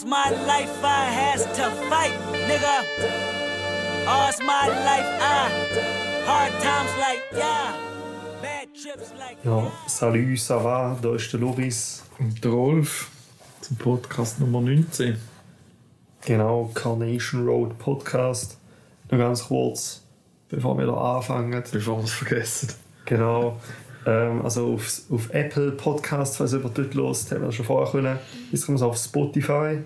All's my life I has to fight, nigga. All's my life I hard times like yeah. Bad trips like Ja, salut, ça va, da ist der Loris. Und der Rolf zum Podcast Nummer 19. Genau, Carnation Road Podcast. Nur ganz kurz, bevor wir da anfangen. Bevor wir es vergessen. Genau. Ähm, also auf, auf Apple Podcast, falls jemand dort lost, haben wir das schon vorher können. Jetzt kommen wir auf Spotify.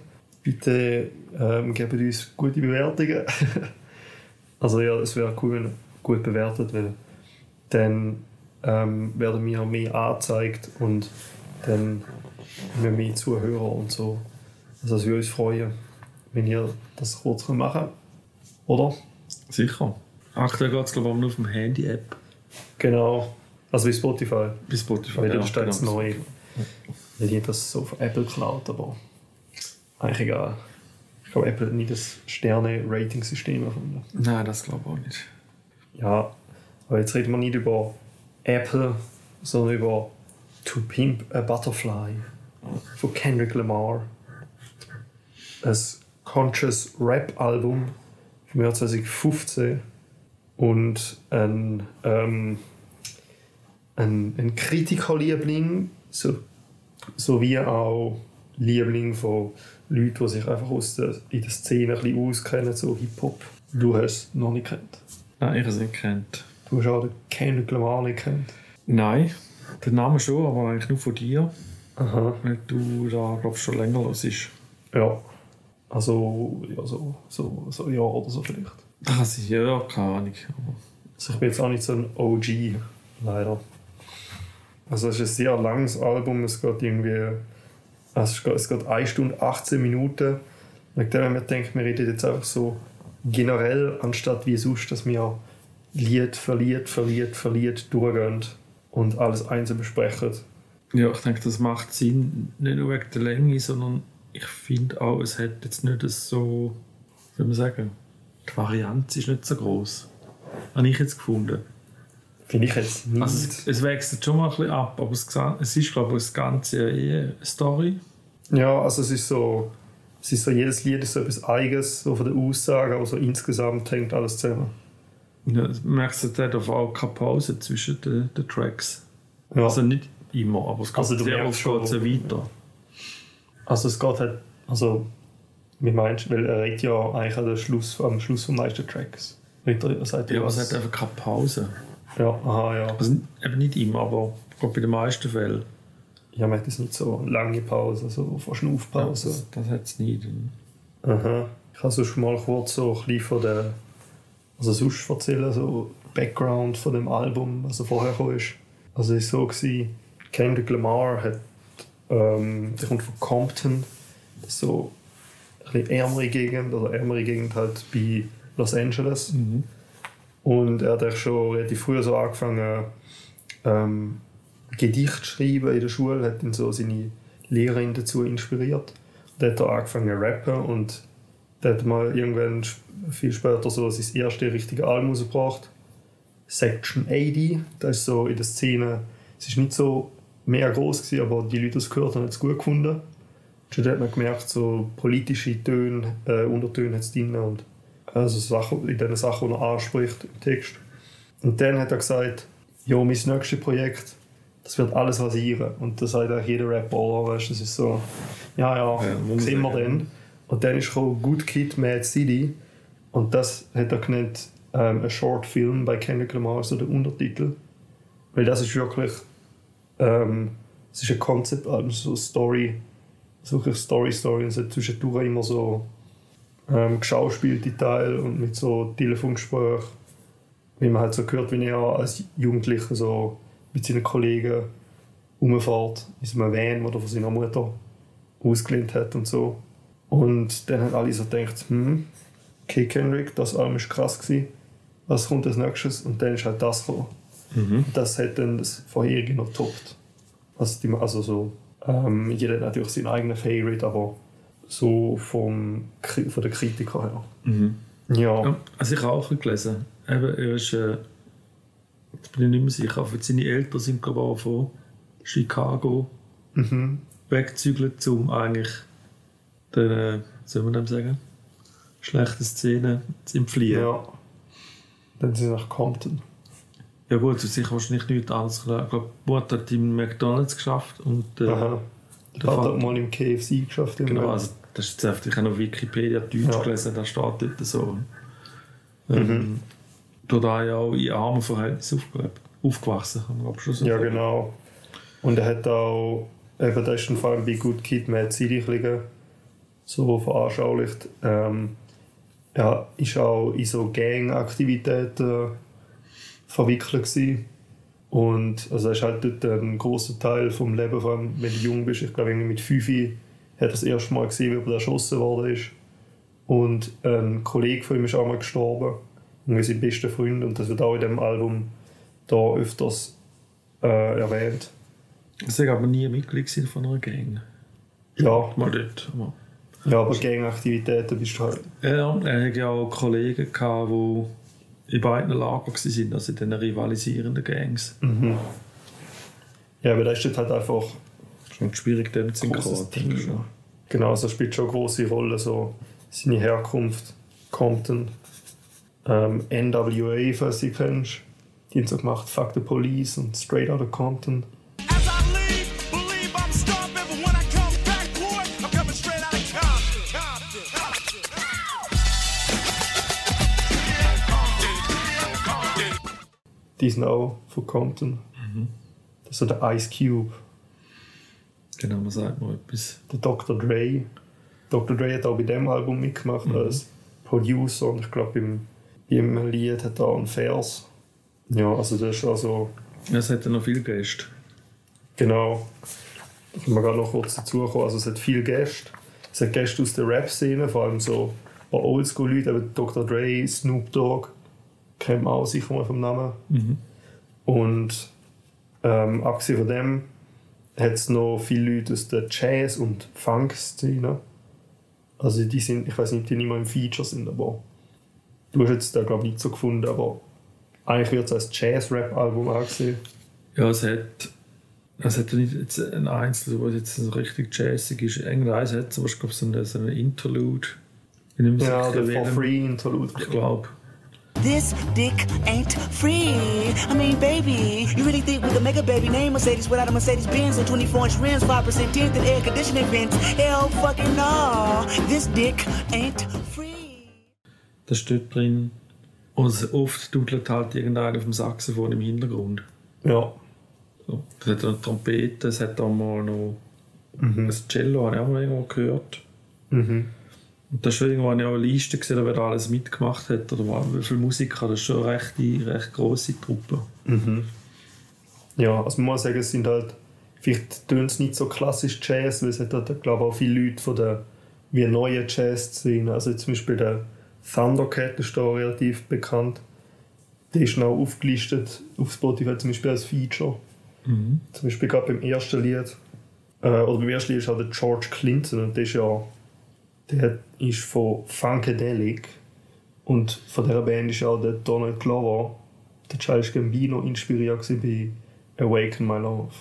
Bitte ähm, gebt uns gute Bewertungen. also ja, es wäre cool, wenn ihr gut bewertet, weil dann ähm, werden wir mehr angezeigt und dann haben wir mehr Zuhörer und so. Also es würde uns freuen, wenn ihr das kurz machen könnt. Oder? Sicher. Aktuell geht es glaube ich nur auf dem Handy-App. Genau. Also wie Spotify. Bei Spotify. Weil ja, da steht es genau. neu. Weil die das so auf Apple klaut, aber eigentlich egal. Ich glaube, Apple hat nie das Sterne-Rating-System erfunden. Nein, das glaube ich auch nicht. Ja, aber jetzt reden wir nicht über Apple, sondern über To Pimp a Butterfly von Kendrick Lamar. Ein Conscious Rap-Album vom Jahr 2015 und ein, ähm, ein, ein Kritikerliebling so, sowie auch Liebling von Leuten, die sich einfach aus der, in der Szene ein bisschen auskennen, so Hip-Hop. Du hast es noch nicht kennt. Nein, ich habe es nicht kennt. Du hast auch den Kendrick Lamar nicht kennt. Nein, den Namen schon, aber eigentlich nur von dir. Aha. Weil du da, glaube ich, schon länger los ist. Ja. Also, ja, so, so, so ein Jahr oder so vielleicht. Das ist ja keine Ahnung. Also ich bin jetzt auch nicht so ein OG, leider. Also es ist ein sehr langes Album, es geht irgendwie, also es geht, es geht 1 Stunde 18 Minuten. Wegen dem, man denkt, wir reden jetzt einfach so generell, anstatt wie sonst, dass wir Lied Lied für Lied durchgehen und alles einzeln besprechen. Ja, ich denke, das macht Sinn, nicht nur wegen der Länge, sondern ich finde auch, es hat jetzt nicht so, wie soll man sagen, die Varianz ist nicht so groß. Habe ich jetzt gefunden. Finde ich jetzt nicht. Also es, es wechselt schon mal ein bisschen ab, aber es, es ist, glaube ich, das Ganze eher eine Story. Ja, also es ist so, es ist so, jedes Lied ist so etwas Eigenes, so von der Aussage, aber so insgesamt hängt alles zusammen. Ja, du merkst, es hat auch keine Pause zwischen den, den Tracks. Ja. Also nicht immer, aber es geht Also du sehr oft schon- ja weiter. Also es geht halt, also wie meinst du, weil er redet ja eigentlich am Schluss, am Schluss vom meisten Tracks. Er, sagt Ja, aber es hat einfach keine Pause. Ja, aha, ja. Also eben nicht immer, aber bei den meisten Fällen. Ja, man hat jetzt nicht so lange Pause, so fast eine Aufpause. Das, das hat es nicht. Aha. Ich kann sonst mal kurz so ein bisschen von der, also sonst erzählen, so Background von dem Album, was er vorher gekommen ist. Also es war so, gewesen, Kendrick Lamar hat, ähm, der kommt von Compton, das ist so ein bisschen ärmere Gegend, oder ärmere Gegend halt bei Los Angeles. Und er hat schon relativ früh so angefangen, ähm, Gedicht zu schreiben in der Schule, hat ihn so seine Lehrerin dazu inspiriert. Dann hat er angefangen zu rappen und dann hat mal irgendwann viel später so sein erstes richtige Album rausgebracht. Section 80, das ist so in der Szene, es ist nicht so mega groß gewesen, aber die Leute, die es gehört haben, es gut gefunden. Und dann hat man gemerkt, so politische Töne, äh, Untertöne hat es drin und also Sachen, in den Sachen, die er anspricht im Text. Und dann hat er gesagt, ja, mein nächstes Projekt, das wird alles rasieren. Und das sagt auch jeder Rapper, oder? Weißt, du, das ist so, ja, ja, Ja, sehen wir dann. Und dann ist Good Kid, Mad City. Und das hat er genannt, ähm, ein Short Film bei Kendrick Lamar, so der Untertitel. Weil das ist wirklich, ähm, es ist ein Konzeptalbum, so Story, so wirklich Story, Story. Und es hat zwischendurch immer so ähm, geschauspielte Teile und mit so Telefongesprächen, wie man halt so hört, wie er als Jugendlicher so mit seinen Kollegen rumfährt, in so einem Van, oder von seiner Mutter ausgelehnt hat und so. Und dann haben alle so gedacht, hm, okay, Kendrick, das Album ist krass gewesen, was kommt als nächstes? Und dann ist halt das gekommen. Und Das hat dann das vorherige noch getoppt. Also, die, also so, ähm, jeder hat natürlich seinen eigenen Favorite, aber so vom, von der Kritiker her. Ja. Ja, also ich habe auch gelesen. Eben, er ist, äh, jetzt bin ich nicht mehr sicher, aber seine Eltern sind glaube ich auch von Chicago Mhm. weggezügelt, um eigentlich der, äh, soll man dem sagen, schlechte Szene im Fliehen. Ja. Dann sind sie nach Compton. ja gut, sicher wahrscheinlich nichts anderes. Ich glaube, Mutter hat im McDonalds geschafft und äh. Der hat er mal im KFC geschafft. Genau, also das ist jetzt ich habe auf Wikipedia Deutsch Ja. gelesen, da steht dort so. Ähm, auch ja auch in armen Verhältnissen aufgelebt, aufgewachsen, kann man glaube schon so Ja, sagen. genau. Und er hat auch, eben, das ist vor allem bei Good Kid Mad City ein so veranschaulicht. Ähm, er ist auch in so Gang-Aktivitäten verwickelt gewesen. Und also das ist halt dort ein großer Teil vom Leben, vor allem wenn du jung bist. Ich glaube, irgendwie mit 5 hat er das erste Mal gesehen, wie er erschossen worden ist. Und ein Kollege von ihm ist auch mal gestorben. Irgendwie sein bester Freund. Und das wird auch in dem Album da öfters äh, erwähnt. Ich war aber nie Mitglied von einer Gang. Ja, Mal dort. Aber ja aber Gangaktivitäten bist du halt. ja, er hatte ja auch Kollegen, gehabt, die in beiden Lagern waren, also in den rivalisierenden Gangs. Ja, aber da ist dort halt einfach Schon schwierig, dem zu. Ding. Genau, also spielt schon eine große Rolle, so seine Herkunft, Compton, ähm, NWA, falls du die kennst. Die haben so gemacht Fuck the Police und Straight Outta Compton. Sind auch von Compton. Das ist so der Ice Cube, Genau, man sagt mal etwas. der Dr. Dre. Dr. Dre hat auch bei dem Album mitgemacht als Producer und ich glaube, beim, beim Lied hat er einen Vers. Ja, also das ist also Es hat ja noch viele Gäste. Genau. Da können wir gerade noch kurz dazu kommen. Also es hat viele Gäste. Es hat Gäste aus der Rap-Szene, vor allem so ein paar Oldschool-Leute, eben Dr. Dre, Snoop Dogg, kennt man auch sicher mal vom Namen. Und ähm, abgesehen von dem hat es noch viele Leute aus der Jazz- und Funk-Szene. Also die sind, ich weiß nicht, ob die nicht mal im Feature sind, aber du hast jetzt da glaube ich nicht so gefunden, aber eigentlich wird es als Jazz-Rap-Album angesehen. Ja, es hat, es hat ja nicht jetzt ein Einzel, was jetzt so richtig jazzig ist. Irgendein hat aber ich glaube, so ein, Interlude. Ich Ja, der For. Free Interlude. Ich glaube. This dick ain't free. I mean, baby, you really think make a baby name Mercedes without a Mercedes Benz and 24 inch rims, 5% tint and air conditioning vents? Hell fucking no. This dick ain't free. Das steht drin. Und es oft dudelt halt irgendeiner auf dem Saxophon im Hintergrund. Ja. So. Das hat eine Trompete, es hat auch mal noch ein Cello, habe ich auch mal irgendwo gehört. Mhm. Und das habe ich auch eine Liste gesehen, wer da alles mitgemacht hat oder wie viele Musiker. Das ist schon eine recht, recht grosse Truppe. Ja, also man muss sagen, es sind halt, vielleicht tönt es nicht so klassisch Jazz, weil es hat halt, glaube ich, auch viele Leute von der wie neuen Jazz-Szene, also zum Beispiel der Thundercat ist da relativ bekannt. Der ist noch aufgelistet auf Spotify zum Beispiel als Feature. Zum Beispiel gerade beim ersten Lied, äh, oder beim ersten Lied ist auch der George Clinton und der ist ja, der ist von Funkadelic und von dieser Band ist auch der Donald Glover, der Childish Gambino inspiriert bei Awaken My Love.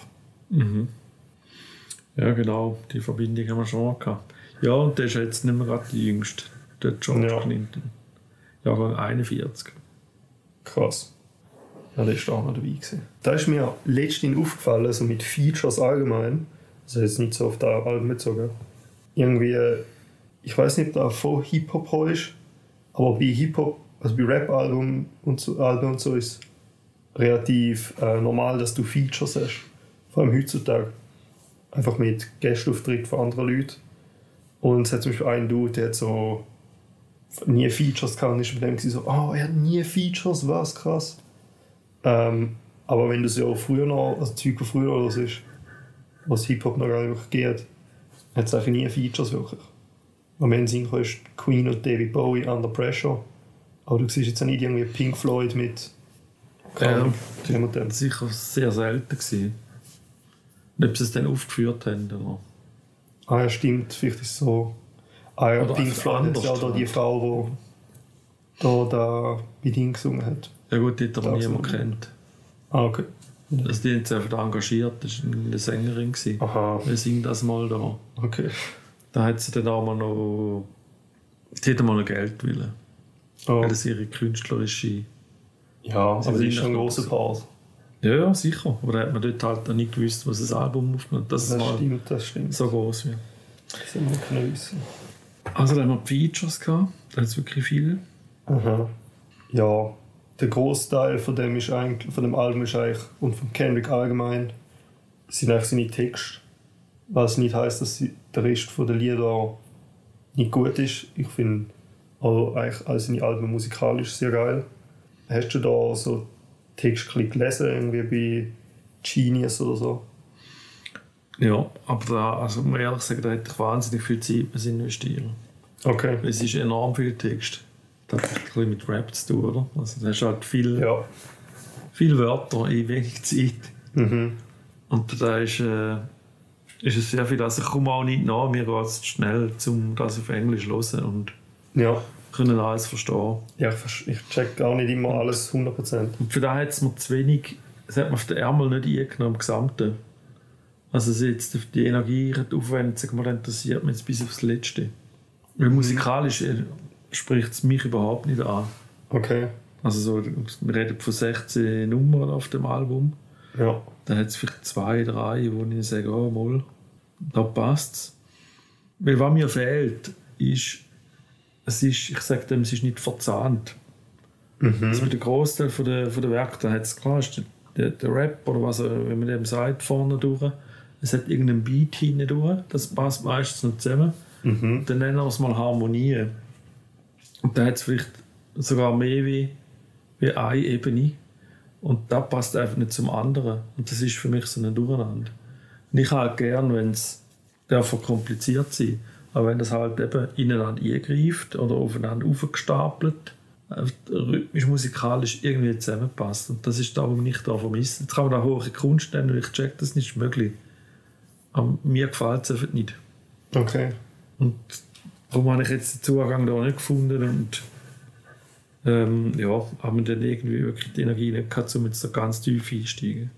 Ja, genau, die Verbindung haben wir schon mal gehabt. Ja, und der ist jetzt nicht mehr gerade der Jüngste, der George Ja. Clinton. Jahrgang 41. Krass. Ja, der ist auch noch dabei gewesen. Da ist mir letztens aufgefallen, so mit Features allgemein, also jetzt nicht so auf das Album bezogen, irgendwie, ich weiß nicht, ob da von Hip-Hop ist, aber bei Hip-Hop, also bei Rap-Alben und so, Alben und so ist relativ äh, normal, dass du Features hast. Vor allem heutzutage. Einfach mit Gästeauftritt von anderen Leuten. Und es hat zum Beispiel einen Dude, der hat so nie Features gehabt und ist mit dem so, oh, er hat nie Features, was krass. Ähm, aber wenn du so auch früher noch, also Zeug von früher oder so ist, was Hip-Hop noch gar nicht geht, hat es eigentlich nie Features wirklich. Und wenn es ist Queen und David Bowie Under Pressure, aber du siehst jetzt auch nicht irgendwie Pink Floyd mit dem. Das war sicher sehr selten. Gewesen. Und ob sie es dann aufgeführt haben. Oder? Ah ja, stimmt, vielleicht ist es so. Ah ja, Oder Pink Floyd hat anders ja auch da die. Frau, die da, da bei Ding gesungen hat. Ja gut, die hat aber Ja, niemand kennt. Ah, okay. Also die haben sich einfach engagiert, das war eine Sängerin. Gewesen. Aha, Wir singen das mal da. okay. Da hat sie dann auch mal noch. Die hat mal noch Geld wollen. Oh. Weil das ihre künstlerische. Ja, aber sind das ist schon ein großer Part. Ja, ja, sicher. Aber da hat man dort halt auch nicht gewusst, was das Album aufnimmt. Das mal stimmt, das stimmt. so groß wird. Das sind wir können wissen. Also, dann haben wir die Features gehabt. Da hat es wirklich viele. Aha. Ja, der Großteil von dem ist eigentlich, von dem Album ist eigentlich, und von Kendrick allgemein, sind eigentlich seine Texte. Was nicht heißt, dass der Rest der Lieder nicht gut ist. Ich finde auch eigentlich all seine Alben musikalisch sehr geil. Hast du da so bisschen gelesen, irgendwie bei Genius oder so? Ja, aber da, also muss ich ehrlich sagen, da hätte ich wahnsinnig viel Zeit müssen investieren. Okay. Es ist enorm viel Text. Das hat ein bisschen mit Rap zu tun, oder? Also, da hast halt viel, Ja. viele Wörter in wenig Zeit. Mhm. Und da ist, äh, ist es sehr viel. Also, ich komme auch nicht nach. Mir geht es schnell, um das auf Englisch zu hören und Ja. können alles verstehen. Ja, ich, check auch nicht immer alles 100%. Und für da hat es mir zu wenig, es hat mir auf den Ärmel nicht eingenommen, im Gesamten. Also jetzt die Energie, die Aufwendung, das interessiert mich jetzt bis aufs Letzte. Weil musikalisch äh, spricht es mich überhaupt nicht an. Okay. Also so, wir reden von 16 Nummern auf dem Album. Ja. Da hat es vielleicht zwei, drei, wo ich sage, oh, mal, da passt es. Weil was mir fehlt, ist, es ist, ich sage dem, es ist nicht verzahnt. Also der Großteil von der, von der Werke, da hat es klar, der, der, Rap oder was, wenn man dem sagt, vorne durch, es hat irgendeinen Beat hinten durch, das passt meistens noch zusammen. Dann nennen wir es mal Harmonie. Und da hat es vielleicht sogar mehr wie, wie eine Ebene. Und das passt einfach nicht zum anderen. Und das ist für mich so ein Durcheinander. Und ich habe gern, wenn es darf kompliziert sein aber wenn das halt eben ineinander eingreift oder aufeinander aufgestapelt, äh, rhythmisch, musikalisch irgendwie zusammenpasst. Und das ist da, was ich da vermisse. Jetzt kann man da hohe Kunst nennen und ich check, das ist nicht möglich. Aber mir gefällt es einfach nicht. Okay. Und darum habe ich jetzt den Zugang da nicht gefunden und ähm, ja, haben wir dann irgendwie wirklich die Energie nicht gehabt, um jetzt da ganz tief einsteigen.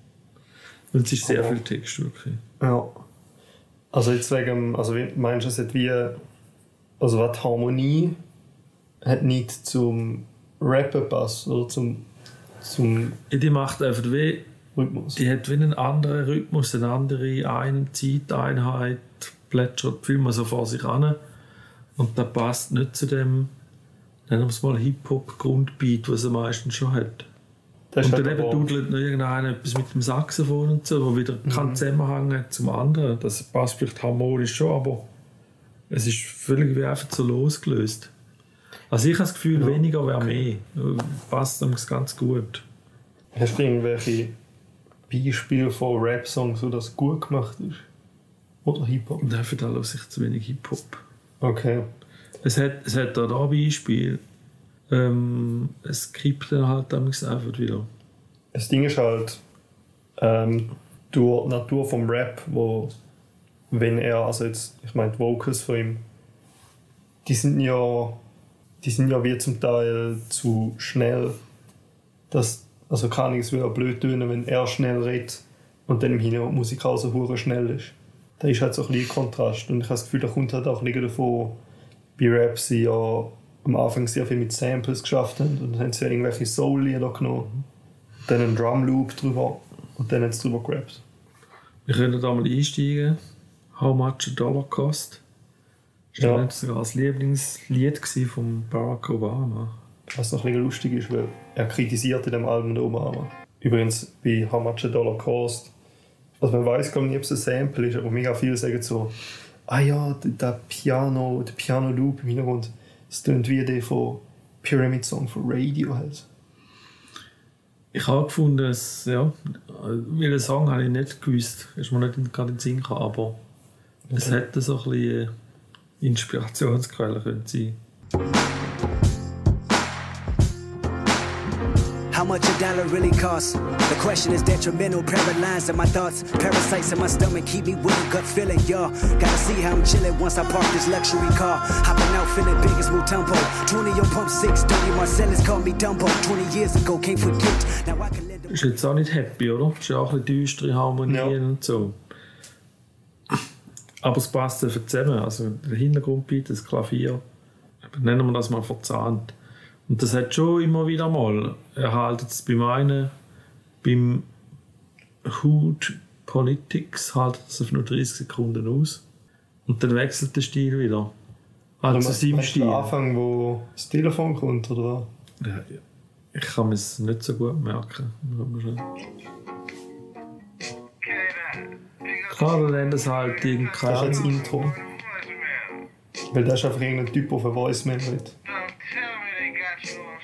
Und es ist sehr Aber- viel Text wirklich. Ja. Also jetzt wegen, also meinst du, es wie, also was Harmonie hat nicht zum Rappen passt oder zum, zum Ja, Die macht einfach wie, Rhythmus? die hat wie einen anderen Rhythmus, eine andere Ein Zeiteinheit, plätschert viel mehr so vor sich an. Und das passt nicht zu dem, nennen wir es mal Hip-Hop-Grundbeat, was er meistens schon hat. Das Und halt eben aber- dudelt noch irgendeiner etwas mit dem Saxophon und so, wo wieder keinen Zusammenhang hat zum anderen. Das passt vielleicht harmonisch schon, aber es ist völlig wie einfach so losgelöst. Also ich habe das Gefühl, weniger wäre mehr. Passt ihm ganz gut. Hast du irgendwelche Beispiele von Rap-Songs, wo das gut gemacht ist? Oder Hip-Hop? Dafür da höre ich zu wenig Hip-Hop. Okay. Es hat, es hat da ein Beispiel. Ähm, es kippt dann halt damals einfach wieder. Das Ding ist halt, ähm, durch die Natur vom Rap, wo, wenn er, also jetzt, ich meine, die Vocals von ihm, die sind ja, die sind ja wie zum Teil zu schnell. Das, also kann ich es wieder blöd tönen, wenn er schnell redet und dann im Hintergrund die Musik auch so schnell ist. Da ist halt so ein bisschen Kontrast und ich habe das Gefühl, da kommt halt auch ein bisschen davon, bei Rap sie ja am Anfang sehr viel mit Samples geschafft haben und dann haben sie ja irgendwelche Soul-Lieder genommen dann einen Drum Loop drüber und dann jetzt drüber gerappt. Wir können da mal einsteigen. How much a dollar cost? Das Ja. war nicht sogar das Lieblingslied von Barack Obama. Was noch ein bisschen lustig ist, weil er kritisiert in dem Album den Obama. Übrigens bei How Much a Dollar Cost. Also man weiß gar nicht, ob es ein Sample ist, aber mega viele sagen so, ah ja, der Piano, der Piano Loop im Hintergrund, das klingt wie der von Pyramid Song von Radiohead. Ich habe gefunden, dass, ja, welchen Song habe ich nicht gewusst. Ist mir nicht gerade in den Sinn gekommen, aber es hätte so ein bisschen Inspirationsquelle können sein. How much a dollar really costs? The question is detrimental, paralyzed in my thoughts. Parasites in my stomach keep me with a gut feeling, y'all. Gotta see how I'm chilling once I park this luxury car. Hopping out feeling big as Mutombo. 20 on pump 6, 30 Marcellus called me Dumbo. 20 years ago, can't forget. Now I can let them. Ist jetzt auch nicht happy, oder? Ist ja auch ein bisschen düstere Harmonien Ja. und so. Aber es passt einfach zusammen. Also der Hintergrundbeat, das Klavier, nennen wir das mal verzahnt. Und das hat schon immer wieder mal. Er haltet es beim einen, beim Hood Politics haltet es auf nur 30 Sekunden aus. Und dann wechselt der Stil wieder. Also Meinst- seinem Stil. den Anfang, wo das Telefon kommt, oder? Ja, ich kann mir es nicht so gut merken. Klar, dann nennen es halt irgendein. Intro. Weil das ist einfach irgendein Typ auf eine Voicemail mit.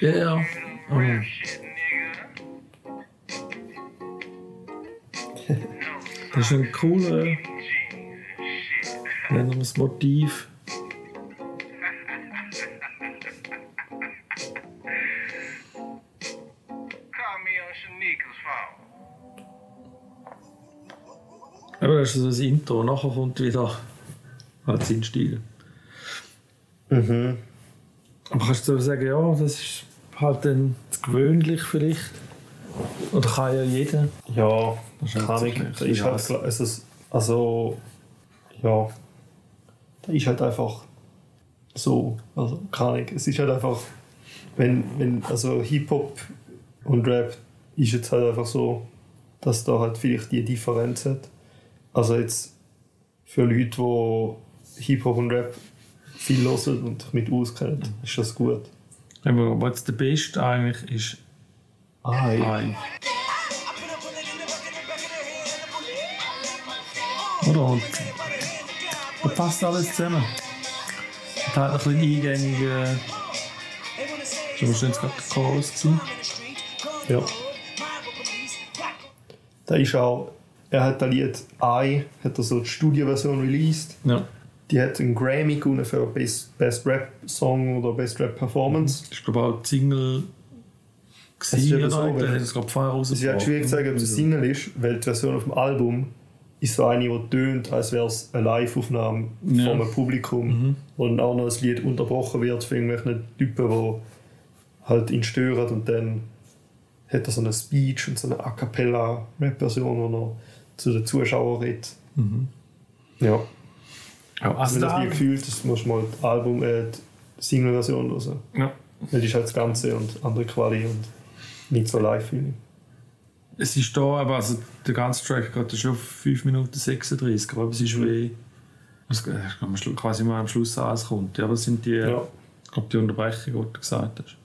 Ja, ja. Mhm. Das ist ein cooler, nennen wir es Motiv. Aber das ist so das Intro. Nachher kommt wieder halt sein Stil. Mhm. Aber kannst du sagen, ja, das ist halt dann zu gewöhnlich vielleicht? Oder kann ja jeder? Ja, Das ist halt kann ich. ist halt klar. Es ist, also, ja. Das ist halt einfach so. Also, kann ich. Es ist halt einfach, wenn, wenn, also Hip-Hop und Rap ist jetzt halt einfach so, dass da halt vielleicht die Differenz hat. Also jetzt für Leute, die Hip-Hop und Rap viel hören und mit auskennen, ist das gut. Aber was der Beste eigentlich ist, ja. Ei. Oder? Und da passt alles zusammen. Und hat ein bisschen eingängige. So was jetzt gerade der Chorus gewesen. Ja. Da ist auch, er hat das Lied I, hat er so die Studioversion released. Ja. Die hat einen Grammy gewonnen für Best, Best Rap Song oder Best Rap Performance. Ich glaube auch die Single. Ist oder? so, hat es gerade vorher Es ist halt schwierig zu sagen, ob es eine Single ist, weil die Version auf dem Album ist so eine, die tönt, als wäre es eine Live-Aufnahme Ja. von einem Publikum. Wo dann auch noch das Lied unterbrochen wird von irgendwelchen Typen, die halt ihn stören und dann hat er so eine Speech und so eine A Cappella Rap-Version, wo er zu den Zuschauern redet. Ja, Ja, also das da, Lied gefühlt ist, musst du mal die Album, äh, die Single-Version hören. ja. Weil die ist halt das Ganze und andere Quali und nicht so Live-Feeling. Es ist da, aber also der ganze Track geht schon auf 5 Minuten 36, aber es ist wie. Es am Schlu- quasi mal am Schluss alles kommt. Ja, aber es sind die, Ja. ich glaube, die Unterbrechungen, die du gesagt hast.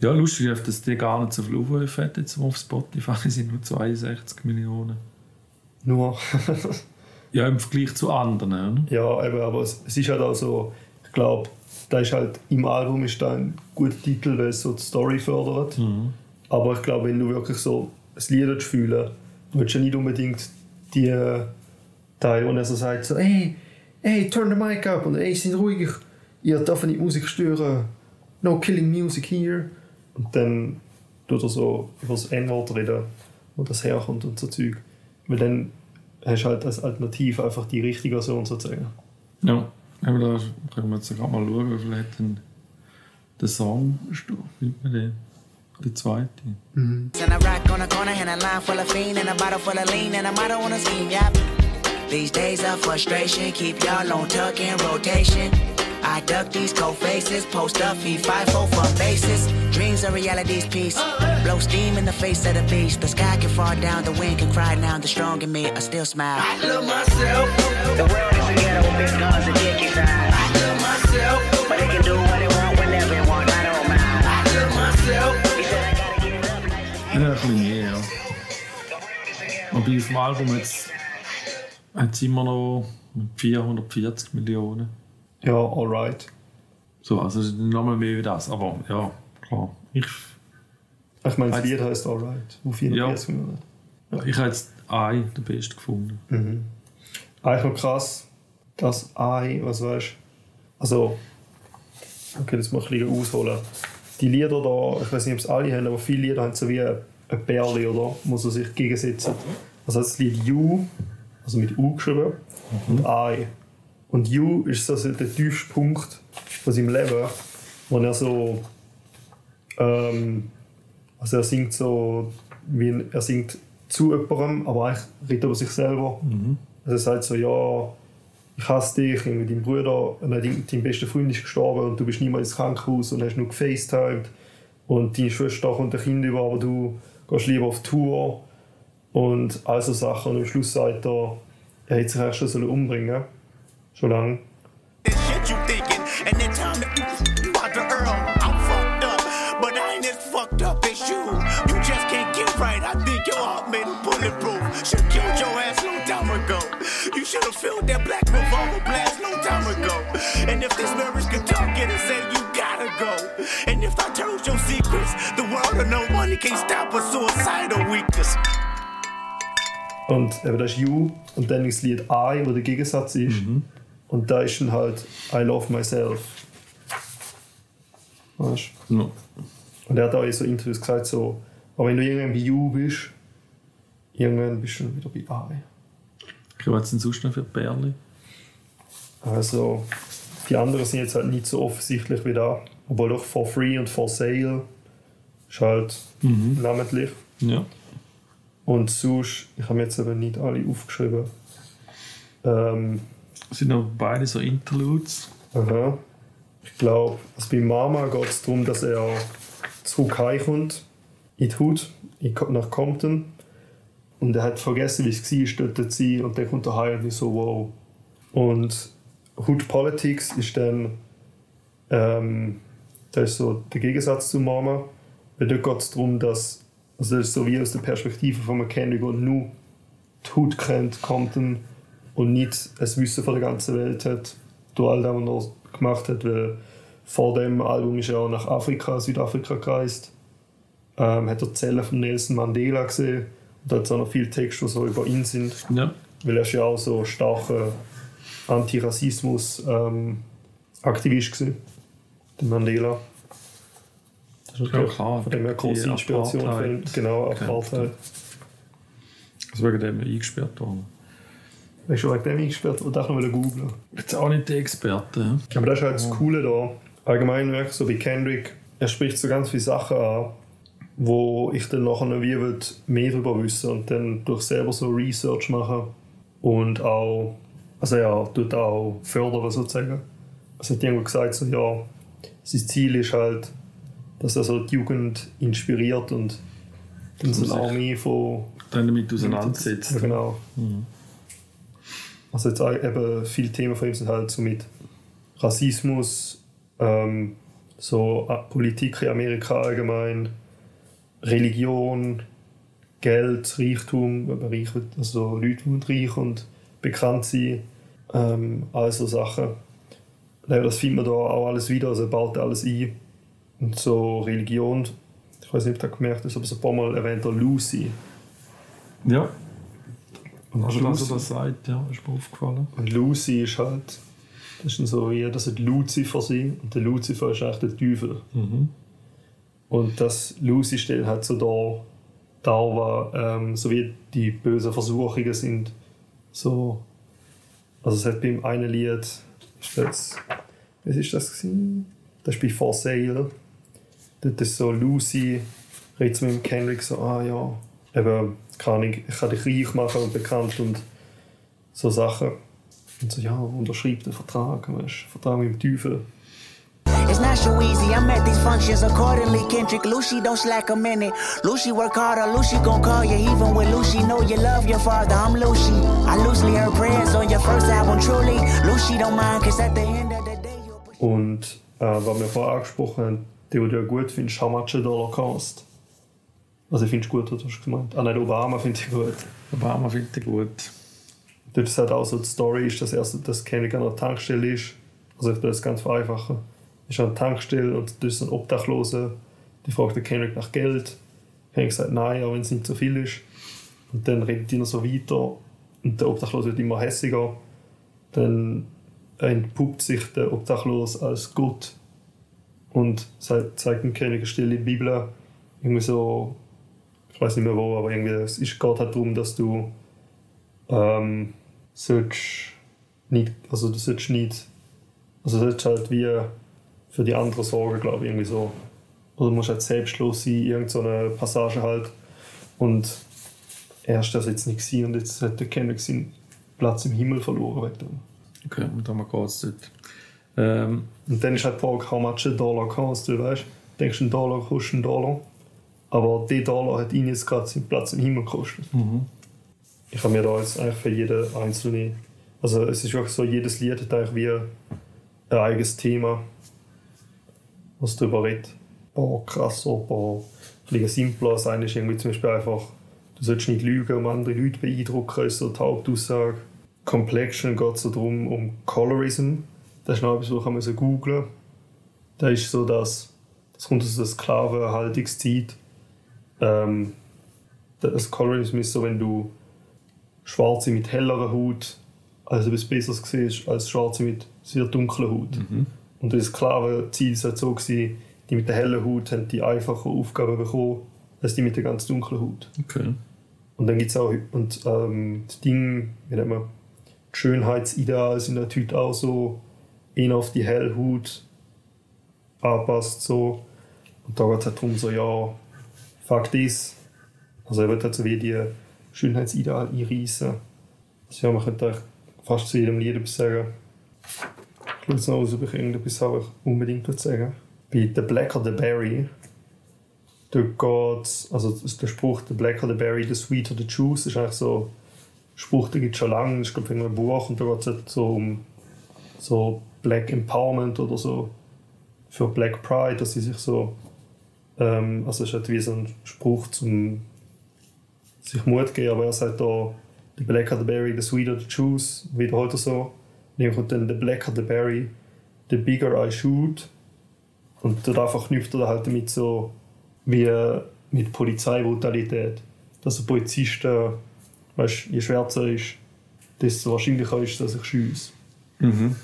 Ja, lustig, ist, dass die gar nicht so viel Aufrufe hat jetzt auf Spotify, es sind nur 62 Millionen. Nur. Ja, im Vergleich zu anderen. Oder? Ja, eben, aber es, es ist halt auch so, ich glaube, da ist halt im Album ist da ein guter Titel, weil es so die Story fördert. Aber ich glaube, wenn du wirklich so ein Lied fühlen willst du ja nicht unbedingt die Teile, wo er so sagt, so, hey, hey, turn the mic up und hey, sind ruhig, ihr darf nicht Musik stören, no killing music here. Und dann tut er so über das N-Wort reden, wo das herkommt und so Zeug. Weil dann hast halt als Alternative einfach die richtige Version sozusagen. Ja, aber da können wir jetzt gerade mal schauen, wie viel hat denn der Song? Findet man den? Der zweite. And I rock on a corner and a line full of fiend and a bottle full of lean and a motto on a scheme, yep. These days of frustration keep y'all on tuck in rotation. I duck these cold faces, post up, feed five four for bases. Dreams are reality's piece. Blow steam in the face of the beast. The sky can fall down, the wind can cry now. The strong in me, I still smile. I love myself. The world is a ghetto with big guns and dick inside. I love myself. But they can do what they want whenever they want. I don't mind. I love myself. He said I gotta get it up. Ja, ein bisschen mehr, ja. Wobei auf dem Album jetzt hat es immer noch 440 Millionen. Ja, alright. So, also es ist nochmal mehr wie das. Aber ja, klar. Ich, Ich meine, das Lied heißt Alright, wo 44 Minuten. ich habe jetzt I den besten gefunden. Eigentlich noch krass, dass I, was weißt also, okay, das ich ein bisschen ausholen. Die Lieder da, ich weiß nicht, ob es alle haben, aber viele Lieder haben so wie ein Bärli, oder? Muss er sich gegensetzen. Also das Lied You, also mit U geschrieben, und I. Und You ist so der tiefste Punkt von seinem Leben, wo er so, ähm, also er singt so, wie er singt zu jemandem, aber eigentlich redet er über sich selber. Also er sagt so, ja, ich hasse dich, irgendwie dein Bruder, nein, dein, dein bester Freund ist gestorben und du bist niemals ins Krankenhaus und hast nur gefacetimed und deine Schwester kommt ein Kind über, aber du gehst lieber auf Tour und all so Sachen und am Schluss sagt er, er hätte sich eigentlich schon sollen umbringen schon lange. Bulletproof. Should killed your ass long time ago. You should have filled that black revolver blast long time ago. And if this marriage could talk it and say you gotta go. And if I told your secrets, the world will know money can't stop a suicidal weakness. Und eben das ist You und dann ist das Lied I, wo der Gegensatz ist. Und da ist dann halt I love myself. Weißt du? Ja. Und er hat auch in so Interviews gesagt, so, aber wenn du irgendwann bei You bist, irgendwann bist du dann wieder bei I. Okay, was sind sonst noch für Bärli? Also, die anderen sind jetzt halt nicht so offensichtlich wie da. Obwohl doch For Free und For Sale ist halt namentlich. Ja. Und sonst, ich habe jetzt aber nicht alle aufgeschrieben. Ähm, Sind noch beide so Interludes? aha. Ich glaube, also bei Mama geht es darum, dass er zurück heimkommt, in die Hut, nach Compton. Und er hat vergessen, wie es war, dort zu sein. Und dann kommt er heim und so, wow. Und Hood Politics ist dann ähm, das ist so der Gegensatz zu Mama. Weil dort geht es darum, dass also das ist so wie aus der Perspektive von Kendrick, der nur die Hut kennt, Compton und nicht das Wissen von der ganzen Welt hat, durch all das, was er gemacht hat. Weil vor dem Album ist er auch nach Afrika, Südafrika gereist. Ähm, hat er Zellen von Nelson Mandela gesehen. Und da hat es auch noch viele Texte, die so über ihn sind. Ja. Weil er ist ja auch so starker Antirassismus-Aktivist gewesen, der Mandela. Das ist natürlich klar. von dem her große Inspiration für ihn. Apartheid Genau, Apartheid. Also wegen dem eingesperrt worden. Weißt du, wegen dem eingesperrt und auch noch mal googeln. Jetzt auch nicht der Experte. Aber das ist halt das Coole da. Allgemein wirklich so bei Kendrick, er spricht so ganz viele Sachen an, wo ich dann nachher noch wie will, mehr darüber wissen und dann durch selber so Research machen und auch, also ja, tut auch fördern sozusagen. Es hat irgendwo gesagt, so ja, sein Ziel ist halt, dass er so die Jugend inspiriert und dann so eine Armee von Dann damit auseinandersetzt. ja, genau. Also jetzt eben viele Themen von ihm sind halt so mit Rassismus, ähm, so äh, Politik in Amerika allgemein, Religion, Geld, Reichtum, wenn man reich wird, also Leute, die reich und bekannt sind, ähm, all so Sachen. Das findet man da auch alles wieder, also baut alles ein. Und so Religion, ich weiß nicht, ob du das gemerkt hast, aber so ein paar Mal erwähnt er Lucy. Ja. Und Also, Lucy- dass er das sagt, ja, ist mir aufgefallen. Und Lucy ist halt, das ist so wie, das hat Lucifer sein und der Lucifer ist eigentlich der Teufel. Und das Lucy stellt halt so da, da war, ähm, so wie die bösen Versuchungen sind. So, also es hat beim einen Lied, das, was ist das gewesen? Das ist bei For Sale. Dort ist so Lucy, redet mit dem Kendrick so, ah ja, eben, kann ich, ich kann dich reich machen und bekannt und so Sachen. Und so, ja, unterschreib den Vertrag, weißt Vertrag mit dem Teufel. It's not so easy. I'm at these functions accordingly. Kendrick, Lucy don't slack a minute. Lucy work harder. Lucy gon' call you even when Lucy know you love your father. I'm Lucy. I loosely heard prayers on your first album. Truly, Lucy don't mind, cause at the end of the day, you'll Und äh, was wir vorher angesprochen haben, die, die du ja gut findest, How much a dollar cost? Also ich finde es gut, was du hast gemeint. Ah nein, Obama finde ich gut. Obama findet er gut. Dort ist halt auch so die Story, ist, dass erst das Kendrick an einer Tankstelle ist. Also ich will das ganz vereinfachen. Ist an einer Tankstelle und da ist ein Obdachloser, die fragt den Kendrick nach Geld. Kendrick sagt nein, auch wenn es nicht so viel ist. Und dann redet die noch so weiter und der Obdachlose wird immer hässiger. Dann entpuppt sich der Obdachlos als Gott und zeigt dem König eine Stelle in der Bibel, irgendwie so, ich weiß nicht mehr wo, aber irgendwie, es ist, geht halt darum, dass du ähm, sollst nicht, also du sollst nicht, also sollst halt wie für die anderen sorgen, glaube ich, irgendwie so. Oder du musst halt selbstlos sein, irgendeine so Passage halt. Und er ist das jetzt nicht gewesen und jetzt hat der Kendrick seinen Platz im Himmel verloren wegen dem. Okay, und dann geht es dort. Ähm, Und dann ist halt die Frage, how much a dollar cost, du weißt? Du denkst, ein Dollar kostet einen Dollar. Aber der Dollar hat ihn jetzt gerade seinen Platz im Himmel gekostet. Ich habe mir da jetzt eigentlich für jeden einzelne. Also es ist wirklich so, jedes Lied hat eigentlich wie ein eigenes Thema, was darüber redet. Ein paar krasser, ein paar vielleicht simpler. Das eine ist irgendwie zum Beispiel einfach, du sollst nicht lügen, um andere Leute beeindrucken, ist so die Hauptaussage. Complexion geht so darum, um Colorism. Das ist noch etwas, was man so googlen kann. Da ist so, dass das kommt aus der Sklavenhaltungszeit. Ähm, das Colorism ist so, wenn du Schwarze mit hellerer Haut als etwas Besseres siehst als Schwarze mit sehr dunkler Haut. Und das Sklavenzeit war so, gewesen, die mit der hellen Haut haben die einfache Aufgaben bekommen, als die mit der ganz dunklen Haut. okay. Und dann gibt es auch und, ähm, das Ding, wie nennt man, die Schönheitsideale sind natürlich auch so eher auf die helle Haut anpasst. So. Und da geht es halt darum, so, ja, fuck this. Also er wird halt so wie die Schönheitsideale einreißen. Also ja, man könnte fast zu jedem Lied etwas sagen. Jetzt noch aus, ob ich irgendetwas habe, ich unbedingt sagen Bei The Blacker the Berry dort geht also der Spruch, the blacker the berry, the sweeter the juice, ist eigentlich so Spruch, der gibt es schon lange, ist glaube ich in einem Buch und da geht es halt so um so Black Empowerment oder so für Black Pride, dass sie sich so ähm, also es ist halt wie so ein Spruch zum sich Mut geben, aber er sagt da the blacker the berry, the sweeter the juice, wiederholt er so. Und dann kommt dann the blacker the berry, the bigger I shoot und dort einfach knüpft er halt damit so wie mit Polizeibrutalität. Dass ein Polizist, äh, weißt, je schwärzer er ist, desto wahrscheinlicher ist, dass ich schiesse. Mhm.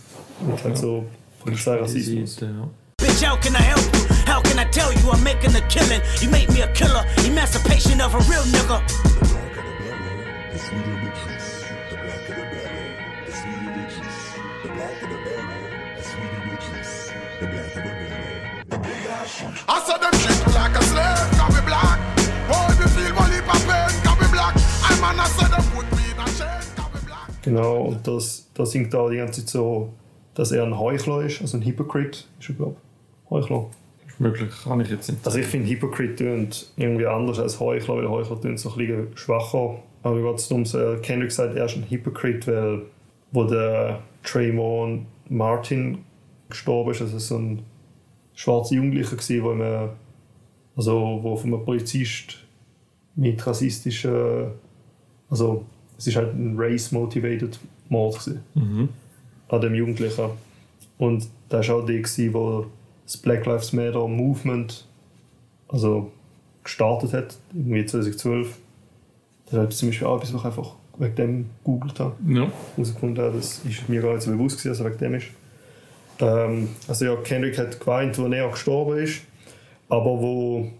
Und halt so Polizeirassismus. Ja. Bitch, how can I help you? How can I tell you I'm making a killing? You made me a killer, emancipation of a real nigga. I saw them treat me like a slave, cause we black. Boy, we feel one heap of pain, cause we black. I man, I said them put me in a chain, cause we black. Genau, und das, das singt da die ganze Zeit so, dass er ein Heuchler ist, also ein Hypocrite ist er, glaube ich. Heuchler. Möglich, kann ich jetzt nicht. Also ich finde Hypocrite tönt irgendwie anders als Heuchler, weil Heuchler tönt so ein bisschen schwacher. Aber wie geht es darum, so, äh, Kendrick sagt, er ist ein Hypocrite, weil wo der Trayvon Martin gestorben ist, also so ein schwarzer Jugendlicher gewesen, wo man, also wo von einem Polizist mit rassistischen, also es ist halt ein race-motivated Mord gewesen, an dem Jugendlichen. Und da war auch der, gewesen, wo das Black Lives Matter Movement also gestartet hat, irgendwie 2012. Das ist zum Beispiel auch etwas, was ich einfach wegen dem gegoogelt habe Ja. herausgefunden habe, das ist mir gar nicht so bewusst gewesen, dass er wegen dem ist. Ähm, also ja, Kendrick hat geweint, als er gestorben ist, aber wo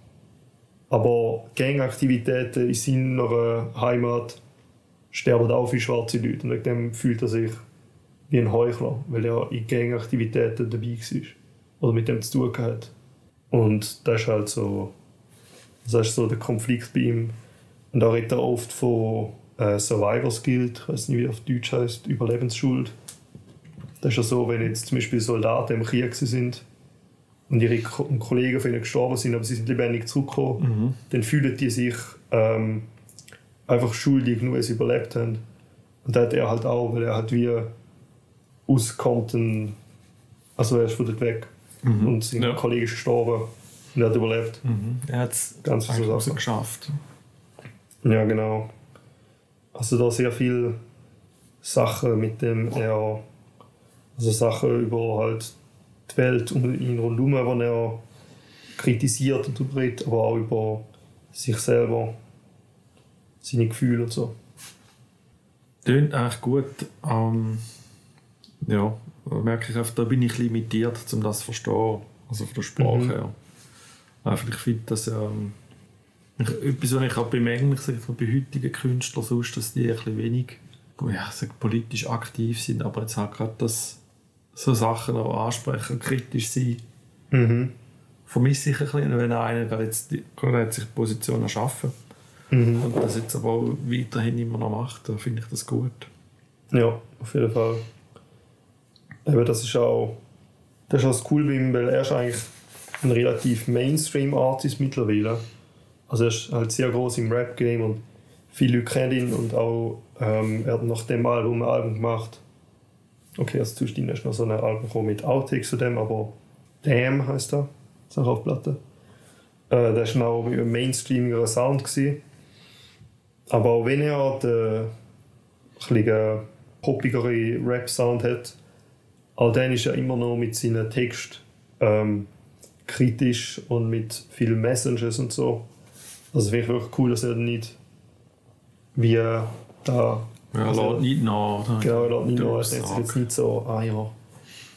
aber Gangaktivitäten in seiner Heimat sterben auch viele schwarze Leute und wegen dem fühlt er sich wie ein Heuchler, weil er in Gangaktivitäten dabei war oder mit dem zu tun hat. Und das ist halt so, das ist so der Konflikt bei ihm. Und da redet er oft von äh, Survivor's Guild, ich weiß nicht, wie auf Deutsch heißt, Überlebensschuld. Das ist ja so, wenn jetzt zum Beispiel Soldaten im Krieg sind und ihre Kollegen von ihnen gestorben sind, aber sie sind lebendig zurückgekommen, dann fühlen die sich ähm, einfach schuldig, nur weil sie überlebt haben. Und das hat er halt auch, weil er halt wie aus Compton, also er ist von dort weg und sein Ja. Kollege ist gestorben und er hat überlebt. Er hat es Ganz so Sachen. geschafft. Ja, genau. Also da sehr viel Sachen, mit dem er, also Sachen über halt die Welt um ihn rundherum, die er kritisiert und darüber redet, aber auch über sich selber, seine Gefühle und so. Tönt eigentlich gut. Ähm, ja, merke ich einfach, da bin ich limitiert, um das zu verstehen. Also von der Sprache Mhm. her. Einfach, ich finde das ähm, ich, etwas, was ich auch bemängel, ich sage bei heutigen Künstlern sonst, dass die ein wenig ja, sage, politisch aktiv sind, aber jetzt halt gerade das so Sachen auch ansprechen, kritisch sein, Mhm. vermisse ich ein bisschen, wenn einer gerade jetzt gerade hat sich die Position erschaffen Mhm. und das jetzt aber auch weiterhin immer noch macht, dann finde ich das gut. Ja, auf jeden Fall. eben, das ist auch das ist auch cool bei ihm, weil er ist eigentlich ein relativ Mainstream-Artist mittlerweile. Also er ist halt sehr groß im Rap-Game und viele Leute kennen ihn und auch ähm, er hat nach dem Album ein Album gemacht. Okay, also zwischendrin ist noch so ein Album mit Outtakes zu dem, aber Damn heißt er, ist auch auf Platte. Äh, das war auch ein mainstreamiger Sound. Gewesen. Aber auch wenn er den ein poppigere Rap-Sound hat, auch dann ist er immer noch mit seinen Text ähm, kritisch und mit vielen Messages und so. Also finde ich wirklich cool, dass er nicht wie äh, da Ja, also, nicht nach. oder? Genau, er nach. Es ist Durchsage. jetzt nicht so, ah ja,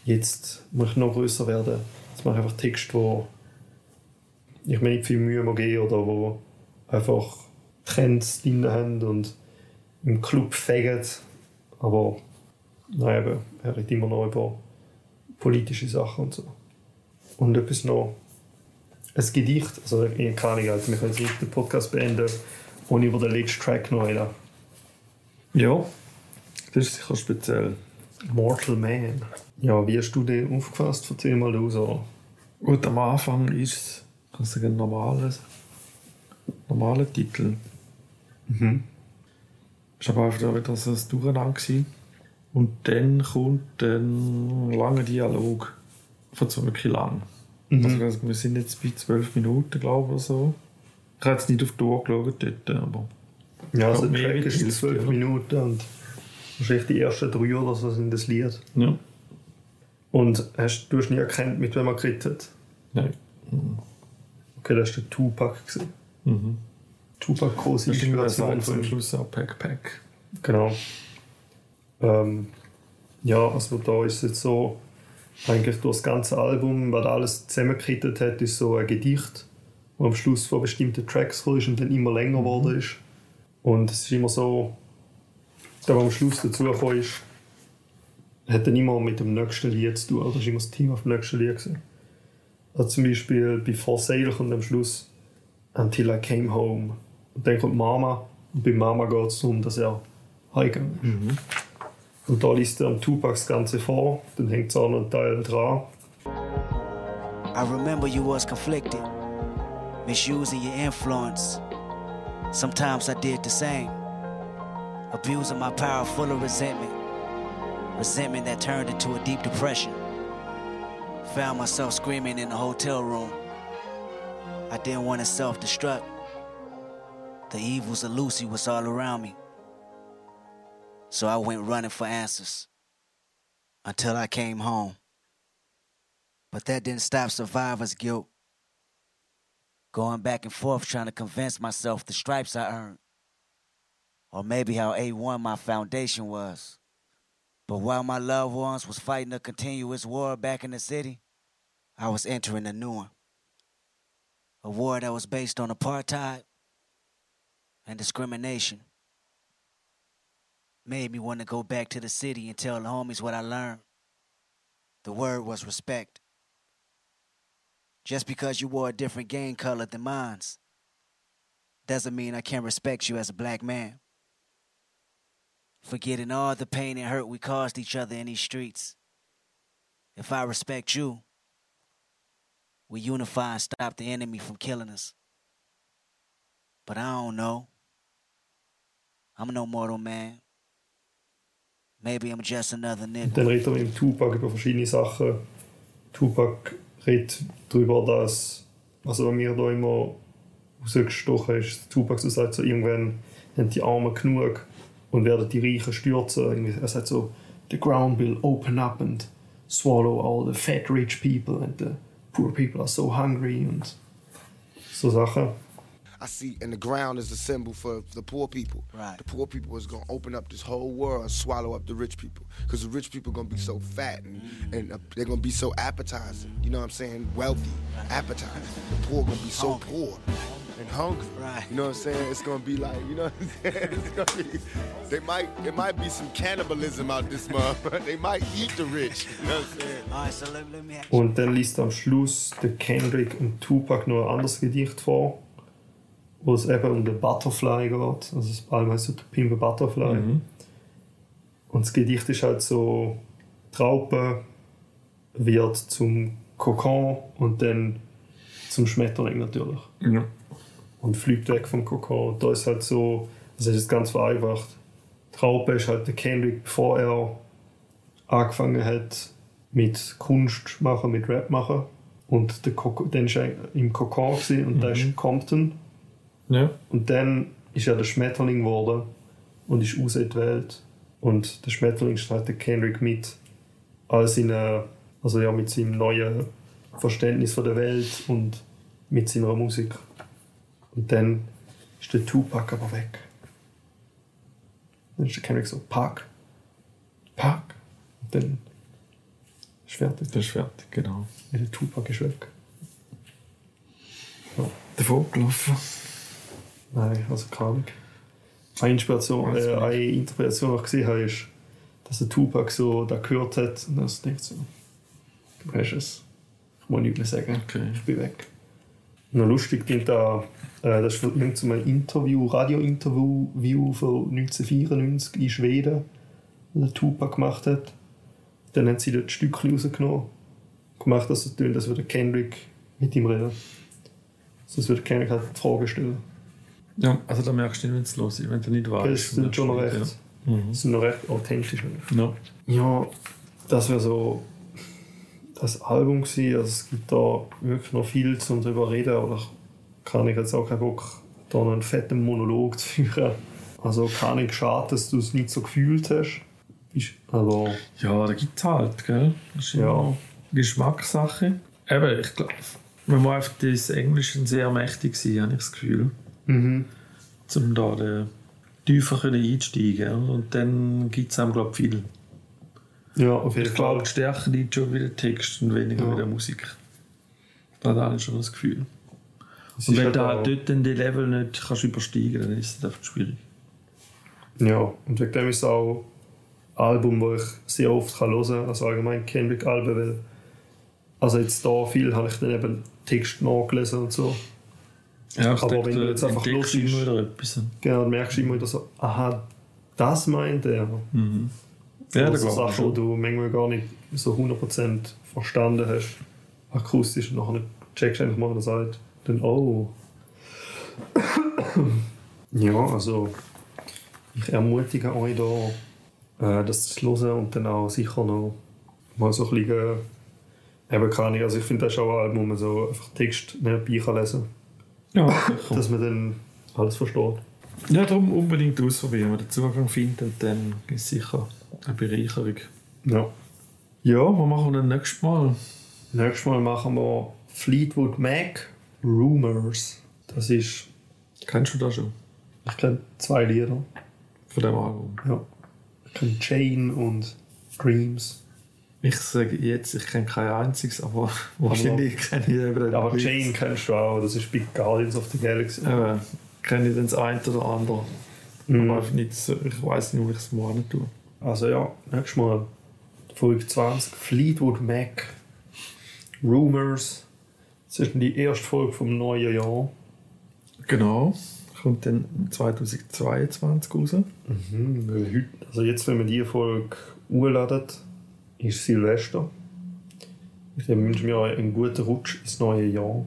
jetzt muss ich noch größer werden. Jetzt mache ich einfach Text, wo ich mir nicht viel Mühe mehr gebe oder wo einfach Trends drin haben und im Club fegen. Aber nein, eben, er redet immer noch über politische Sachen und so. Und etwas noch, ein Gedicht, also ich kann nicht, also wir können jetzt nicht den Podcast beenden, ohne über den letzten Track noch reden. Ja, das ist sicher speziell. Mortal Man. Ja, wie hast du den aufgefasst? Erzähl mal du so. Gut, am Anfang ist es, ein normales, normaler Titel. Mhm. War aber einfach wieder so ein Durcheinander. gewesen. Und dann kommt ein langer Dialog. Von zwar wirklich lang. Mhm. Also, wir sind jetzt bei zwölf Minuten, glaube ich, oder so. Ich habe jetzt nicht auf die Uhr geschaut dort, aber... Ja, also der Track ist zwölf oder? Minuten und wahrscheinlich die ersten drei oder so sind das Lied. Ja. Und hast, du hast nie erkannt, mit wem er geredet hat? Nein. Okay, das war der Tupac. Gewesen. Mhm. Tupac große Inspiration am von ihm. Schluss auch Pack Pack. Genau. Ähm, ja, also da ist es jetzt so, eigentlich durch das ganze Album, was alles zusammengekittet hat, ist so ein Gedicht, wo am Schluss von bestimmten Tracks ist und dann immer länger geworden ist. Und es ist immer so, der, am Schluss dazugekommen ist, hat dann immer mit dem nächsten Lied zu tun. Oder ist immer das Team auf dem nächsten Lied gewesen. Also zum Beispiel bei For Sale kommt am Schluss Until I Came Home. Und dann kommt Mama. Und bei Mama geht es darum, dass er heimgegangen ist. Und da liest er am Tupac das Ganze vor. Dann hängt es auch noch ein Teil dran. I remember you was conflicted, misusing your influence. Sometimes I did the same, abusing my power full of resentment. Resentment that turned into a deep depression. Found myself screaming in the hotel room. I didn't want to self destruct. The evils of Lucy was all around me. So I went running for answers until I came home. But that didn't stop survivor's guilt. Going back and forth trying to convince myself the stripes I earned. Or maybe how A1 my foundation was. But while my loved ones was fighting a continuous war back in the city, I was entering a new one. A war that was based on apartheid and discrimination. Made me want to go back to the city and tell the homies what I learned. The word was respect. Just because you wore a different gang color than mine's doesn't mean I can't respect you as a black man. Forgetting all the pain and hurt we caused each other in these streets. If I respect you, we unify and stop the enemy from killing us. But I don't know. I'm no mortal man. Maybe I'm just another nigga. Tupac über verschiedene Sachen. Tupac redet darüber, dass, also was mir da immer rausgestochen ist, Tupac so sagt, so irgendwann haben die Armen genug und werden die Reichen stürzen. Er sagt so, the ground will open up and swallow all the fat rich people and the poor people are so hungry und so Sachen. I see, and the ground is a symbol for the poor people. Right. The poor people is gonna open up this whole world and swallow up the rich people, because the rich people gonna be so fat and, and uh, they're gonna be so appetizing. You know what I'm saying? Wealthy, appetizing. The poor gonna be so Hungry. poor and hungry. Right. You know what I'm saying? It's gonna be like, you know what I'm saying? It's gonna be. They might, it might be some cannibalism out this month. they might eat the rich. You know what I'm saying? All right, so let, let me ask Und dann liest am Schluss der Kendrick und Tupac noch ein anderes Gedicht vor, wo es eben um den Butterfly geht. Also das Album heißt so «To Pimp a Butterfly». Und das Gedicht ist halt so Traupe wird zum Kokon und dann zum Schmetterling natürlich. Ja. Und fliegt weg vom Kokon. Und da ist halt so, das ist jetzt ganz vereinfacht. Die Raupe ist halt der Kendrick, bevor er angefangen hat mit Kunst machen, mit Rap machen. Und der Koko, dann war er im Kokon und da ist Compton. Ja. Und dann ist er der Schmetterling geworden und ist Welt. Und der Schmetterling steht der Kendrick mit all seinen, also ja, mit seinem neuen Verständnis von der Welt und mit seiner Musik. Und dann ist der Tupac aber weg. Dann ist der Kendrick so, Pack, Pack. Und dann ist fertig. Das ist fertig, genau. Ja, Der Tupac ist weg. Davor gelaufen. Nein, also keine Ahnung. Eine Inspiration, äh, eine Interpretation, die ich gesehen habe, ist, dass der Tupac so da gehört hat und dann so denkt so, du hast es. Ich muss nichts mehr sagen. Okay. Ich bin weg. Noch lustig klingt da, äh, das ist von irgendeinem Interview, Radio-Interview von 1994 in Schweden, das der Tupac gemacht hat. Dann haben sie dort Stückchen rausgenommen, gemacht, dass es tönt, als würde Kendrick mit ihm reden. Also als würde Kendrick halt die Frage stellen. Ja, also da merkst du nicht, wenn es los ist, wenn du nicht weißt. Das sind schon noch recht, das sind noch recht authentisch. Ja. Ja, das wäre so das Album gewesen. Also es gibt da wirklich noch viel zum drüber reden, aber da kann ich jetzt auch keinen Bock, da einen fetten Monolog zu führen. Also kann nicht schade, dass du es nicht so gefühlt hast. Also, Ja, da gibt es halt, gell? Das ist Ja. Geschmackssache. Eben, ich glaube, man muss einfach das Englische sehr mächtig sein, habe ich das Gefühl. Mhm. Um da den tiefer einsteigen? Und dann gibt es einem, glaube ich, viel. ja, auf jeden Ich glaube, die Stärke liegt schon wieder Text und weniger Ja. wieder Musik. Da hat alle schon das Gefühl. Es Und wenn halt du halt dort dann die Level nicht kannst übersteigen dann ist es einfach schwierig. Ja, und wegen dem ist es auch ein Album, das ich sehr oft kann hören kann, also allgemein Kendrick-Alben, weil also jetzt da viel habe ich dann eben Text nachgelesen und so. Ja, Aber denke, wenn du jetzt einfach entdeckst los immer bist- wieder etwas. Genau, dann merkst du immer wieder so, aha, das meint er. Ja, Oder das so glaube ich Sachen, die du manchmal gar nicht so 100% verstanden hast, akustisch, und nachher checkst du einfach mal, was er sagt. Dann, oh. ja, also, ich ermutige euch da, äh, das zu hören und dann auch sicher noch mal so ein bisschen, äh, eben keine also ich finde, das ist auch ein Album, wo man so einfach Text nebenbei kann lesen Ja, sicher. dass man dann alles versteht. ja, darum unbedingt ausprobieren. Wenn man den Zugang findet, dann ist es sicher eine Bereicherung. Ja. Ja, was machen wir dann nächstes Mal? Nächstes Mal machen wir Fleetwood Mac Rumors. Das ist, Kennst du das schon? ich kenne zwei Lieder. Von dem Album? Ja. Ich kenne Jane und Dreams. Ich sage jetzt, ich kenne kein einziges, aber wahrscheinlich kenne ich eben Aber nicht. Jane kennst du auch, das ist Big Guardians of the Galaxy. Eben, kenne ich dann das eine oder andere. Mhm. Aber nicht ich weiß nicht, wo ich es hin tue. Also ja, nächstes Mal Folge 20 Fleetwood Mac Rumors. Das ist die erste Folge vom neuen Jahr. Genau. Kommt dann 2022 raus. Mhm, heute, also jetzt, wenn wir die Folge hochladen, ist Silvester. Ich wünsche mir einen guten Rutsch ins neue Jahr.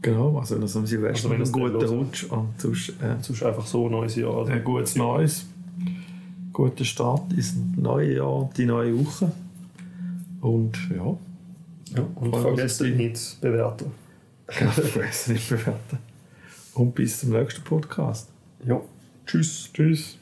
Genau, also wenn das am Silvester Also einen guten Rutsch und sonst äh, Sonst einfach so ein neues Jahr. Also ein gutes Neues. Guter Start ins neue Jahr, die neue Woche. Und ja, Ja, und uns vergesst nicht zu bewerten. vergessen nicht bewerten. Und bis zum nächsten Podcast. Ja, tschüss. Tschüss.